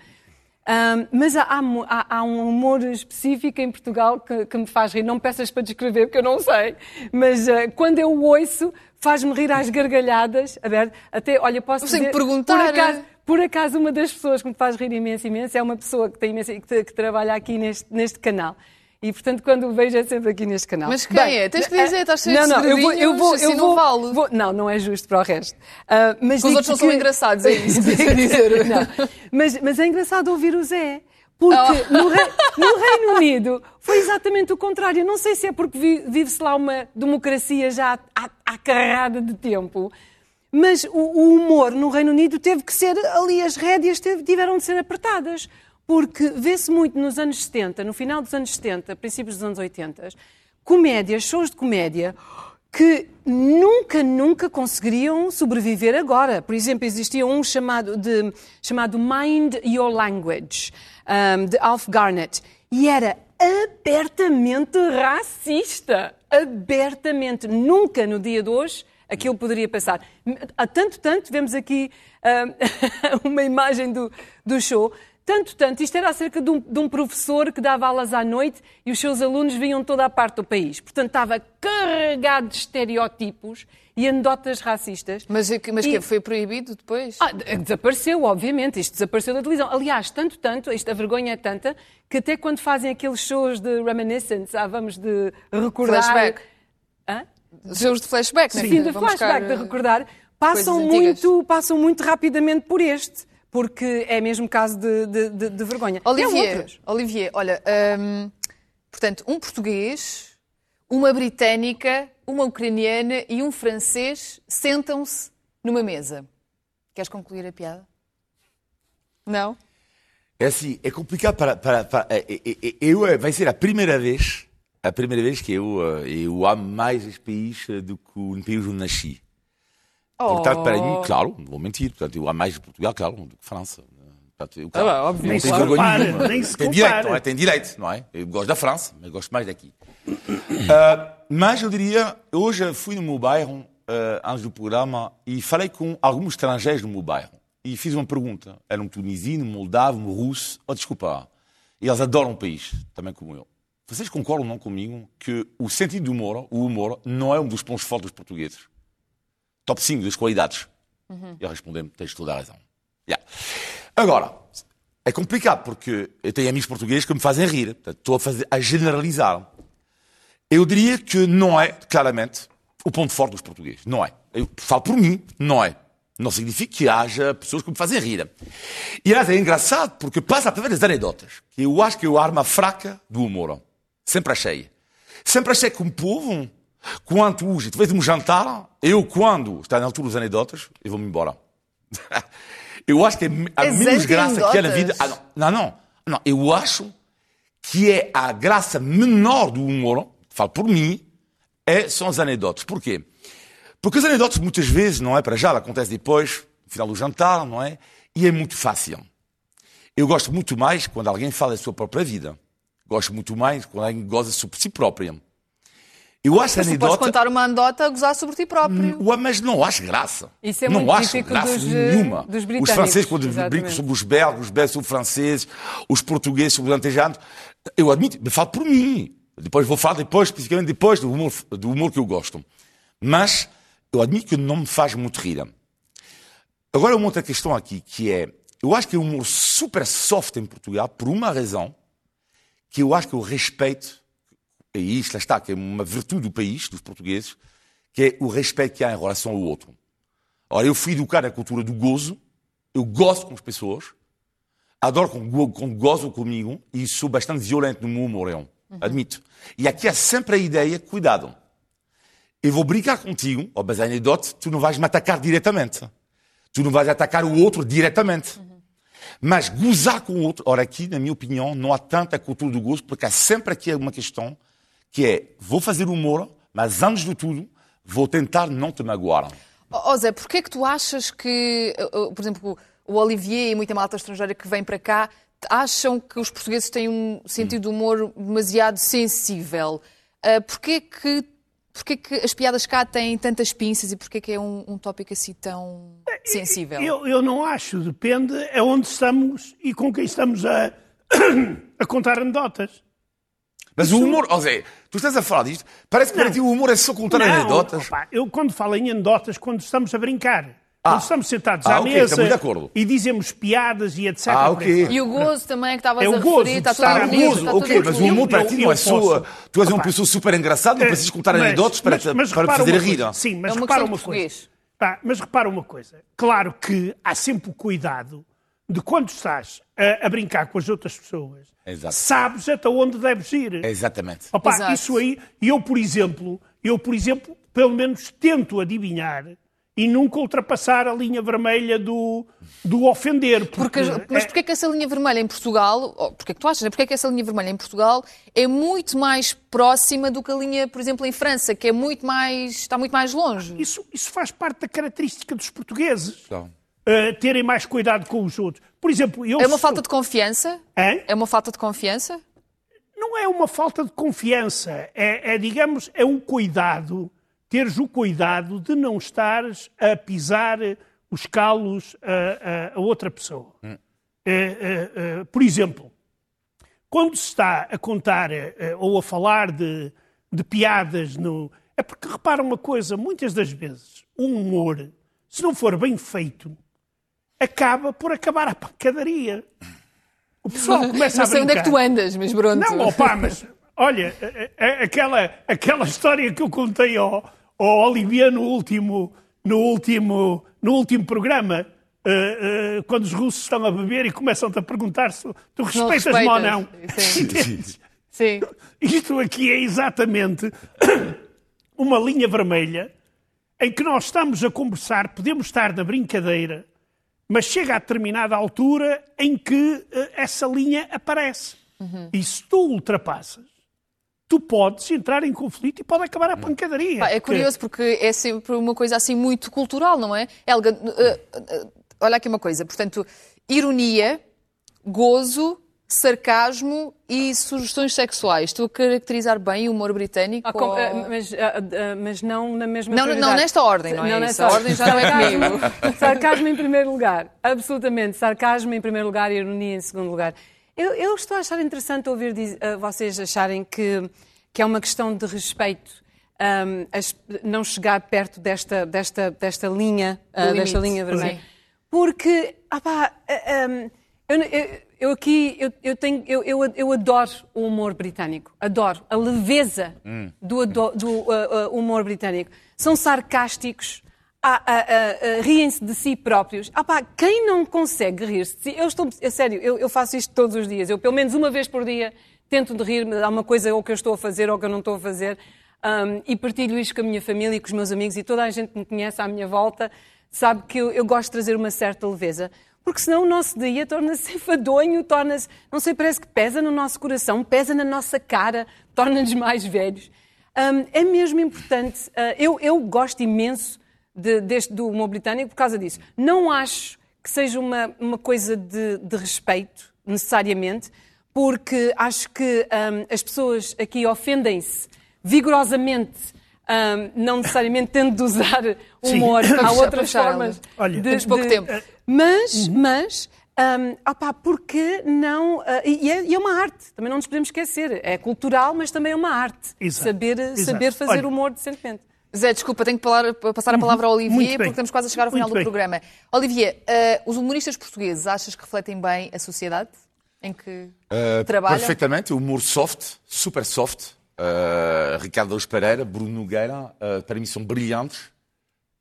Hum, mas há, há há- um humor específico em Portugal que, que me faz rir. Não me peças para descrever, porque eu não sei. Mas ah, quando eu o ouço, faz-me rir às gargalhadas. A ver, até, olha, posso dizer, perguntar. Por acaso, por acaso, uma das pessoas que me faz rir imenso, imenso, é uma pessoa que, tem imenso, que, que trabalha aqui neste, neste canal. E, portanto, quando o vejo é sempre aqui neste canal. Mas quem é? Tens que dizer, estás cheio não, de não, eu vou, eu vou, segredinhos, eu vou, assim não vale. vou- não, não é justo para o resto. Ah, mas os outros não são que- engraçados, é isso que a dizer. [laughs] Não. Mas, mas é engraçado ouvir o Zé. Porque Oh. no, no Reino Unido foi exatamente o contrário. Não sei se é porque vi- vive-se lá uma democracia já à, à carrada de tempo, mas o, o humor no Reino Unido teve que ser, ali as rédeas tiveram de ser apertadas. Porque vê-se muito nos anos 70, no final dos anos 70, princípios dos anos 80, comédias, shows de comédia, que nunca, nunca conseguiriam sobreviver agora. Por exemplo, existia um chamado, de, chamado Mind Your Language, um, de Alf Garnett, e era abertamente racista. Abertamente. Nunca no dia de hoje aquilo poderia passar. Há tanto, tanto, vemos aqui um, [laughs] uma imagem do, do show. Tanto, tanto, isto era acerca de um, de um professor que dava aulas à noite e os seus alunos vinham toda a parte do país. Portanto, estava carregado de estereótipos e anedotas racistas. Mas, que- mas E- que foi proibido depois? Ah, desapareceu, obviamente. Isto desapareceu da televisão. Aliás, tanto, tanto, isto, a vergonha é tanta, que até quando fazem aqueles shows de reminiscence, ah, vamos de recordar... Flashback. Hã? Shows de flashback, né? Sim, de flashback, buscar, de recordar, passam coisas antigas. muito, passam muito rapidamente por este, porque é mesmo caso de, de- de- de vergonha. Olivier. Olivier, olha, hum, portanto, um português, uma britânica, uma ucraniana e um francês sentam-se numa mesa. Queres concluir a piada? Não? É assim, é complicado para. para, para é- é- é- eu, eh, vai ser a primeira vez, a primeira vez que eu, eh, eu amo mais este país eh, do que o país onde nasci. Portanto, para mim, claro, não vou mentir, portanto, eu amo mais Portugal, claro, do que França. Portanto, eu, claro, Ah, óbvio. não Nem se compara, nenhuma. nem se Tem compara. direito, não é? Tem direito, não é? Eu gosto da França, mas gosto mais daqui. Ah, mas eu diria, hoje fui no meu bairro, ah, antes do programa, e falei com alguns estrangeiros no meu bairro. E fiz uma pergunta. Era um tunisino, um moldavo, um russo. Oh, desculpa. E eles adoram o país, também como eu. Vocês concordam não comigo que o sentido do humor, o humor, não é um dos pontos fortes dos portugueses? Top 5 das qualidades. E ele respondeu-me, tens toda a razão. Yeah. Agora, é complicado porque eu tenho amigos portugueses que me fazem rir. Portanto, estou a, fazer, a generalizar. Eu diria que não é, claramente, o ponto forte dos portugueses. Não é. Eu falo por mim, não é. Não significa que haja pessoas que me fazem rir. E, aliás, é engraçado porque passa através das anedotas. Que eu acho que é a arma fraca do humor. Sempre achei. Sempre achei que um povo, quando hoje, tu vês um jantar, eu, quando está na altura dos anedotas, eu vou-me embora. [laughs] eu acho que é a És menos graça que há na vida. anti-anedotas? Ah, não, não, não, não. Eu acho que é a graça menor do humor, falo por mim, é, são as anedotas. Porquê? Porque as anedotas muitas vezes, não é para já, acontece depois, no final do jantar, não é? E é muito fácil. Eu gosto muito mais quando alguém fala da sua própria vida. Gosto muito mais quando alguém goza sobre si própria. Eu acho Mas tu podes anedota... contar uma anedota a gozar sobre ti próprio. Ué, mas não acho graça. Isso é não muito acho típico graça dos, eh, nenhuma. dos os franceses, quando brincam sobre os belgas, os belgas sobre os franceses, os portugueses sobre os antejanos, eu admito, me falo por mim. Depois vou falar depois, especificamente depois do humor, do humor que eu gosto. Mas eu admito que não me faz muito rir. Agora uma outra questão aqui, que é, eu acho que é um humor super soft em Portugal, por uma razão, que eu acho que eu respeito, isto lá está, que é uma virtude do país, dos portugueses, que é o respeito que há em relação ao outro. Ora, eu fui educado na cultura do gozo, eu gosto com as pessoas, adoro quando, quando gozam comigo e sou bastante violento no meu humor, eu admito. E aqui há sempre a ideia, cuidado, eu vou brincar contigo, mas a anedota, tu não vais me atacar diretamente. Tu não vais atacar o outro diretamente. Mas gozar com o outro, ora aqui, na minha opinião, não há tanta cultura do gozo, porque há sempre aqui uma questão que é, vou fazer humor, mas antes de tudo, vou tentar não te magoar. Ó oh, Zé, porquê é que tu achas que, uh, uh, por exemplo, o Olivier e muita malta estrangeira que vem para cá acham que os portugueses têm um sentido de humor demasiado sensível? Uh, porquê que Porquê que as piadas cá têm tantas pinças e porquê que é um, um tópico assim tão sensível? Eu, eu não acho, depende é onde estamos e com quem estamos a, [coughs] a contar anedotas. Mas o humor, ó Zé, tu estás a falar disto, parece que para ti o humor é só contar Não, anedotas. opa, eu quando falo em anedotas, quando estamos a brincar. Ah. Quando estamos sentados Ah, à ok, mesa estamos de acordo. e dizemos piadas e etc. Ah, por aí ok. E o gozo também que estavas É o a gozo referir, de está tudo incluído, mesa. está ok, mas o humor para ti não é posso. Tu és uma pessoa super engraçada, não É, precisas contar mas- anedotas para, mas- mas para fazer uma rir. coisa. Sim, mas É uma repara uma coisa. mas repara uma coisa. Claro que há sempre o cuidado de quando estás a, a brincar com as outras pessoas, Exato. sabes até onde deves ir. Exatamente. Opa, Exato. isso aí, eu por exemplo, eu por exemplo, pelo menos tento adivinhar e nunca ultrapassar a linha vermelha do, do ofender. Porque, Porque, mas é- porquê que essa linha vermelha em Portugal, ou porquê que tu achas, né? porquê que essa linha vermelha em Portugal é muito mais próxima do que a linha, por exemplo, em França, que é muito mais, está muito mais longe? isso, isso faz parte da característica dos portugueses. Então, uh, terem mais cuidado com os outros. Por exemplo, eu É uma sou- falta de confiança? Hã? É uma falta de confiança? Não é uma falta de confiança, é, é, digamos, é um cuidado, teres o cuidado de não estares a pisar os calos a, a- a outra pessoa. É, é, é, por exemplo, quando se está a contar ou a falar de, de piadas no. É porque repara uma coisa, muitas das vezes o humor, se não for bem feito, acaba por acabar a pancadaria. O pessoal começa Não a sei onde é que tu brincar. andas, mas pronto. Não, opá, mas olha, aquela, aquela história que eu contei ao, ao Olivier no último, no último, no último programa, eh, eh, quando os russos estão a beber e começam-te a perguntar se tu Não respeitas-me ou não. [laughs] Sim. Sim. Isto aqui é exatamente [coughs] uma linha vermelha em que nós estamos a conversar, podemos estar na brincadeira, mas chega a determinada altura em que eh, essa linha aparece. E se tu ultrapassas, tu podes entrar em conflito e pode acabar a pancadaria. É curioso porque é sempre uma coisa assim muito cultural, não é? Helga, eh, eh, olha aqui uma coisa. Portanto, ironia, gozo, sarcasmo e sugestões sexuais. Estou a caracterizar bem o humor britânico? Ah, com- ou- ah, mas, ah, ah, mas não na mesma Não, não, nesta ordem, não é isso? nesta ordem já não é Sarcasmo- comigo. [laughs] Sarcasmo em primeiro lugar, absolutamente. Sarcasmo em primeiro lugar e ironia em segundo lugar. Eu, eu estou a achar interessante ouvir vocês acharem que, que é uma questão de respeito ahm, as- não chegar perto desta, desta, desta linha, Do desta linha vermelha. sim. Porque, ah pá, ah, ahm, eu, eu- eu aqui, eu, eu, tenho, eu, eu, eu adoro o humor britânico. Adoro a leveza do, ado- do, ah, ah, humor britânico. São sarcásticos, riem-se de si próprios. Ah pá, quem não consegue rir-se de si? Eu estou, a sério, eu, eu faço isto todos os dias. Eu, pelo menos uma vez por dia, tento de rir-me de alguma coisa ou que eu estou a fazer ou que eu não estou a fazer. Um, e partilho isto com a minha família e com os meus amigos e toda a gente que me conhece à minha volta sabe que eu, eu gosto de trazer uma certa leveza. Porque senão o nosso dia torna-se [laughs] enfadonho, torna-se, não sei, parece que pesa no nosso coração, pesa na nossa cara, torna-nos mais velhos. Um, é mesmo importante, uh, eu, eu gosto imenso de- deste, do humor britânico por causa disso. Não acho que seja uma, uma coisa de, de respeito, necessariamente, porque acho que hum, as pessoas aqui ofendem-se vigorosamente, hum, não necessariamente tendo de usar [laughs] humor. Sim. Há outras formas Olha, de, temos pouco de- tempo. Mas, mas, hum, opá, porque não... ah, e, é, e é uma arte, também não nos podemos esquecer. É cultural, mas também é uma arte. Exato. Saber, Exato. saber fazer Olha, humor decentemente. Zé, desculpa, tenho que falar- passar a palavra ao Olivier, porque estamos quase a chegar ao final Muito do bem. programa. Olivier, eh, os humoristas portugueses achas que refletem bem a sociedade em que Uh, trabalham? Perfeitamente, humor soft, super soft. Uh, Ricardo Alves Pereira, Bruno Nogueira, uh, para mim são brilhantes,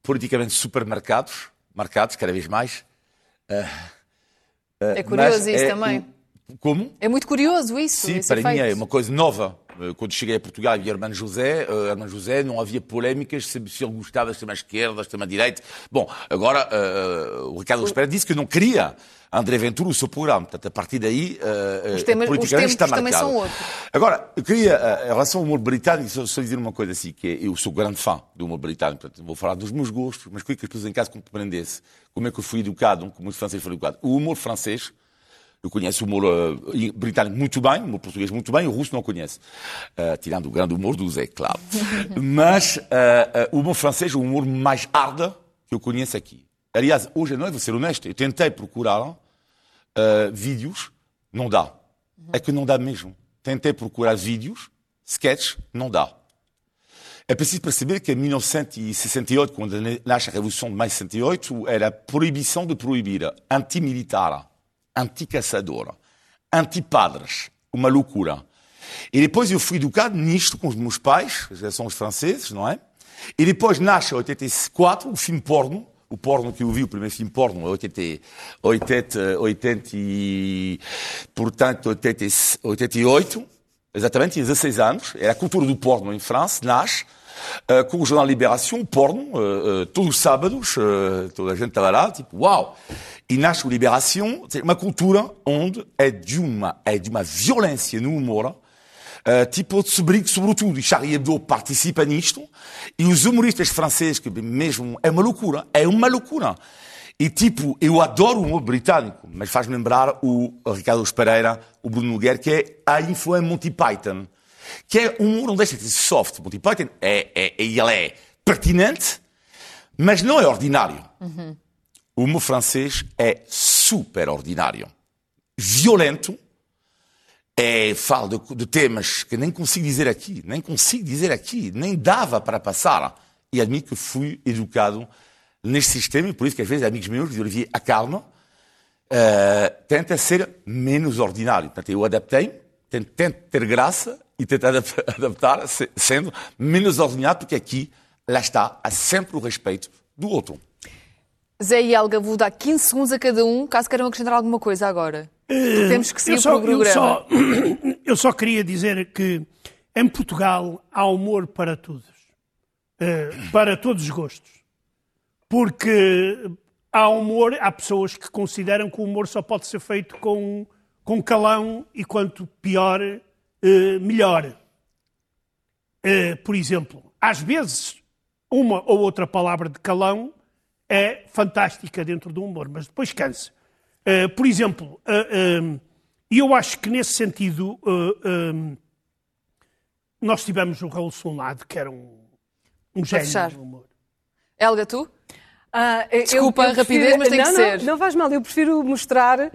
politicamente super marcados, marcados cada vez mais. É curioso isso é também. Como? É muito curioso isso. Sim, para mim é efeito. uma coisa nova. Uh, Quando cheguei a Portugal havia Hermano José, uh, Hermano José não havia polémicas se, se ele gostava da extrema-esquerda, da extrema-direita. Bom, agora uh, o Ricardo Alves Pereira disse que não queria André Ventura o seu programa. Portanto, a partir daí, uh, Os temas- politicamente os está tempos também marcado. são outros. Agora, eu queria, uh, em relação ao humor britânico, só, só dizer uma coisa assim, que é, eu sou grande fã do humor britânico, portanto, vou falar dos meus gostos, mas queria que as pessoas em casa compreendessem como é que eu fui educado, como os franceses foram educados. O humor francês, eu conheço o humor uh, britânico muito bem, o humor português muito bem, o russo não conheço. Uh, tirando o grande humor do Zé, claro. [laughs] Mas uh, o humor francês é o humor mais arda que eu conheço aqui. Aliás, hoje à noite, vou ser honesto, eu tentei procurar vídeos, não dá. É que não dá mesmo. Tentei procurar vídeos, sketches, não dá. É preciso perceber que em 1968, quando nasce a Revolução de Maio de 68, era a proibição de proibir anti-militar, anti-caçador, anti-padres, uma loucura. E depois eu fui educado nisto com os meus pais, já são os franceses, não é? E depois nasce em 84 o filme porno, o porno que eu vi, o primeiro filme porno, 80, 80, 80 e, portanto, 80, 88, exatamente, tinha 16 anos, era a cultura do porno em França, nasce, uh, com o jornal Libération, porno, uh, uh, todos os sábados, toda a gente estava lá, tipo, uau! E nasce o Libération, uma cultura onde é de uma, é de uma violência no humor, Uh, tipo sobre, sobretudo, e Charlie Hebdo participa nisto, e os humoristas franceses, que mesmo é uma loucura, é uma loucura. E tipo, eu adoro o humor britânico, mas faz-me lembrar o Ricardo Pereira, o Bruno Nogueira, que é a influência Monty Python que é um humor, não deixa de ser soft. Monty Python é, é, ele é pertinente, mas não é ordinário. Uhum. O humor francês é super ordinário. Violento, é, fala de, de, temas que nem consigo dizer aqui, nem consigo dizer aqui, nem dava para passar. E admito que fui educado neste sistema, e por isso que às vezes amigos meus dizem, Olivier, acalma, uh, tenta ser menos ordinário. Portanto, eu adaptei, tento, tento ter graça e tentar [laughs] adaptar sendo menos ordenado, porque aqui, lá está, há sempre o respeito do outro. Zé e Helga, vou dar 15 segundos a cada um, caso queiram acrescentar alguma coisa agora. Uh, Temos que seguir só, o programa. Eu só, [coughs] eu só, queria dizer que em Portugal há humor para todos. Uh, para todos os gostos. Porque há humor, há pessoas que consideram que o humor só pode ser feito com, com calão e quanto pior, uh, melhor. Uh, por exemplo, às vezes, uma ou outra palavra de calão é fantástica dentro do humor, mas depois cansa. Uh, por exemplo, e eu acho que nesse sentido nós tivemos o Raul Solnado, que era um, um gênio do humor. Helga, tu? Uh, Desculpa eu, eu a rapidez, mas tem não, que não, ser. Não faz mal, eu prefiro mostrar, uh,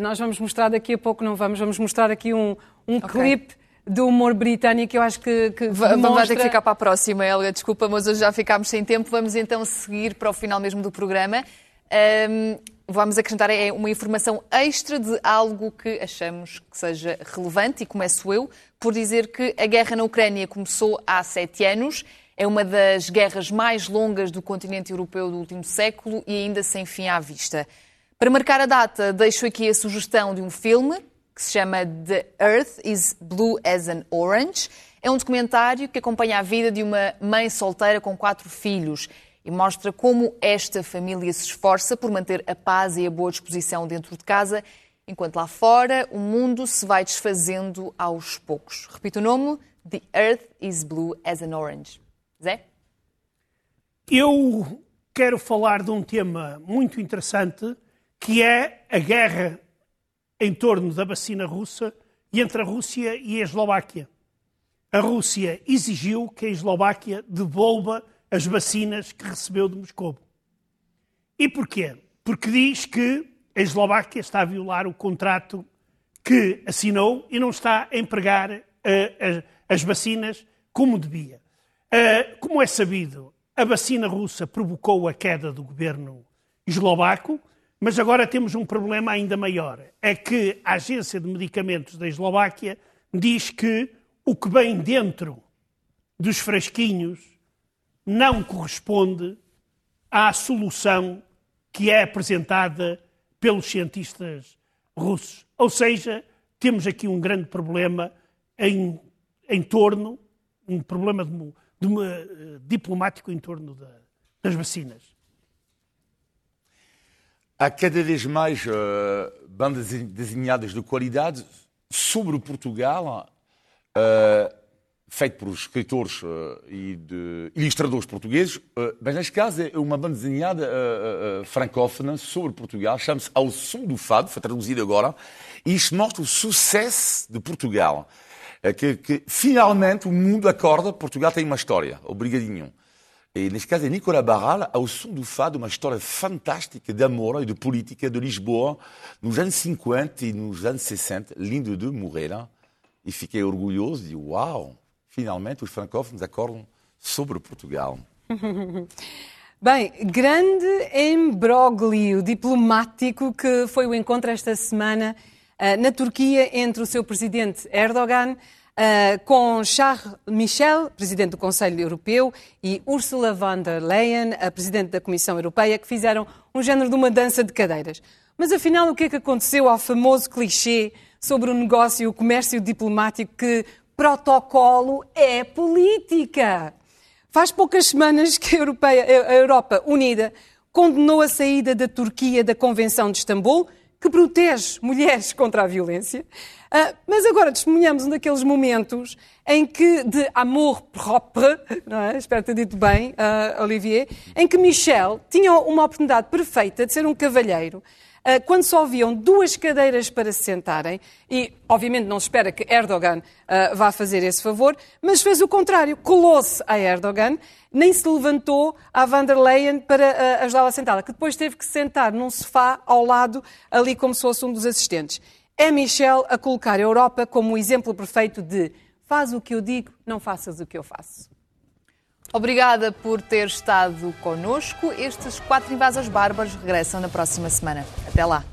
nós vamos mostrar daqui a pouco, não vamos, vamos mostrar aqui um, um okay. clipe do humor britânico, eu acho que, que demonstra... Vai ter que ficar para a próxima, Helga, desculpa, mas hoje já ficámos sem tempo. Vamos então seguir para o final mesmo do programa. Um, vamos acrescentar é uma informação extra de algo que achamos que seja relevante, e começo eu por dizer que a guerra na Ucrânia começou há sete anos. É uma das guerras mais longas do continente europeu do último século e ainda sem fim à vista. Para marcar a data, deixo aqui a sugestão de um filme que se chama The Earth is Blue as an Orange. É um documentário que acompanha a vida de uma mãe solteira com quatro filhos e mostra como esta família se esforça por manter a paz e a boa disposição dentro de casa, enquanto lá fora o mundo se vai desfazendo aos poucos. Repito o nome: The Earth is Blue as an Orange. Zé? Eu quero falar de um tema muito interessante que é a guerra em torno da vacina russa e entre a Rússia e a Eslováquia. A Rússia exigiu que a Eslováquia devolva as vacinas que recebeu de Moscou. E porquê? Porque diz que a Eslováquia está a violar o contrato que assinou e não está a empregar uh, as, as, vacinas como devia. Uh, como é sabido, a vacina russa provocou a queda do governo eslovaco mas agora temos um problema ainda maior. É que a Agência de Medicamentos da Eslováquia diz que o que vem dentro dos frasquinhos não corresponde à solução que é apresentada pelos cientistas russos. Ou seja, temos aqui um grande problema em, em torno, um problema de, de, de, eh, diplomático em torno da, das vacinas. Há cada vez mais uh, bandas desenhadas de qualidade sobre Portugal, uh, feito por escritores uh, e ilustradores portugueses, uh, mas neste caso é uma banda desenhada uh, francófona sobre Portugal, chama-se Ao Som do Fado, foi traduzido agora, e isto mostra o sucesso de Portugal. Que, que, finalmente o mundo acorda, Portugal tem uma história, obrigadinho. E neste caso é Nicolas Barral, ao som do fado, uma história fantástica de amor e de política de Lisboa nos anos 50 e nos anos 60, lindo de morrer. E fiquei orgulhoso de uau, finalmente os francófonos acordam sobre Portugal. [laughs] Bem, grande embróglio diplomático que foi o encontro esta semana na Turquia entre o seu presidente Erdogan uh, com Charles Michel, presidente do Conselho Europeu, e Ursula von der Leyen, a presidente da Comissão Europeia, que fizeram um género de uma dança de cadeiras. Mas afinal, o que é que aconteceu ao famoso clichê sobre o negócio e o comércio diplomático que protocolo é política? Faz poucas semanas que a, Europeia, a Europa Unida condenou a saída da Turquia da Convenção de Istambul, que protege mulheres [laughs] contra a violência. Uh, mas agora testemunhamos um daqueles momentos em que, de amor propre, não é? espero ter dito bem, uh, Olivier, em que Michel tinha uma oportunidade perfeita de ser um cavalheiro, ah, quando só haviam duas cadeiras para se sentarem, e obviamente não se espera que Erdogan uh, vá fazer esse favor, mas fez o contrário, colou-se a Erdogan, nem se levantou à van der Leyen para uh, ajudá-la a sentá-la, que depois teve que sentar num sofá ao lado, ali como se fosse um dos assistentes. É Michel a colocar a Europa como o exemplo perfeito de faz o que eu digo, não faças o que eu faço. Obrigada por ter estado connosco. Estes quatro invasões bárbaros regressam na próxima semana. Até lá.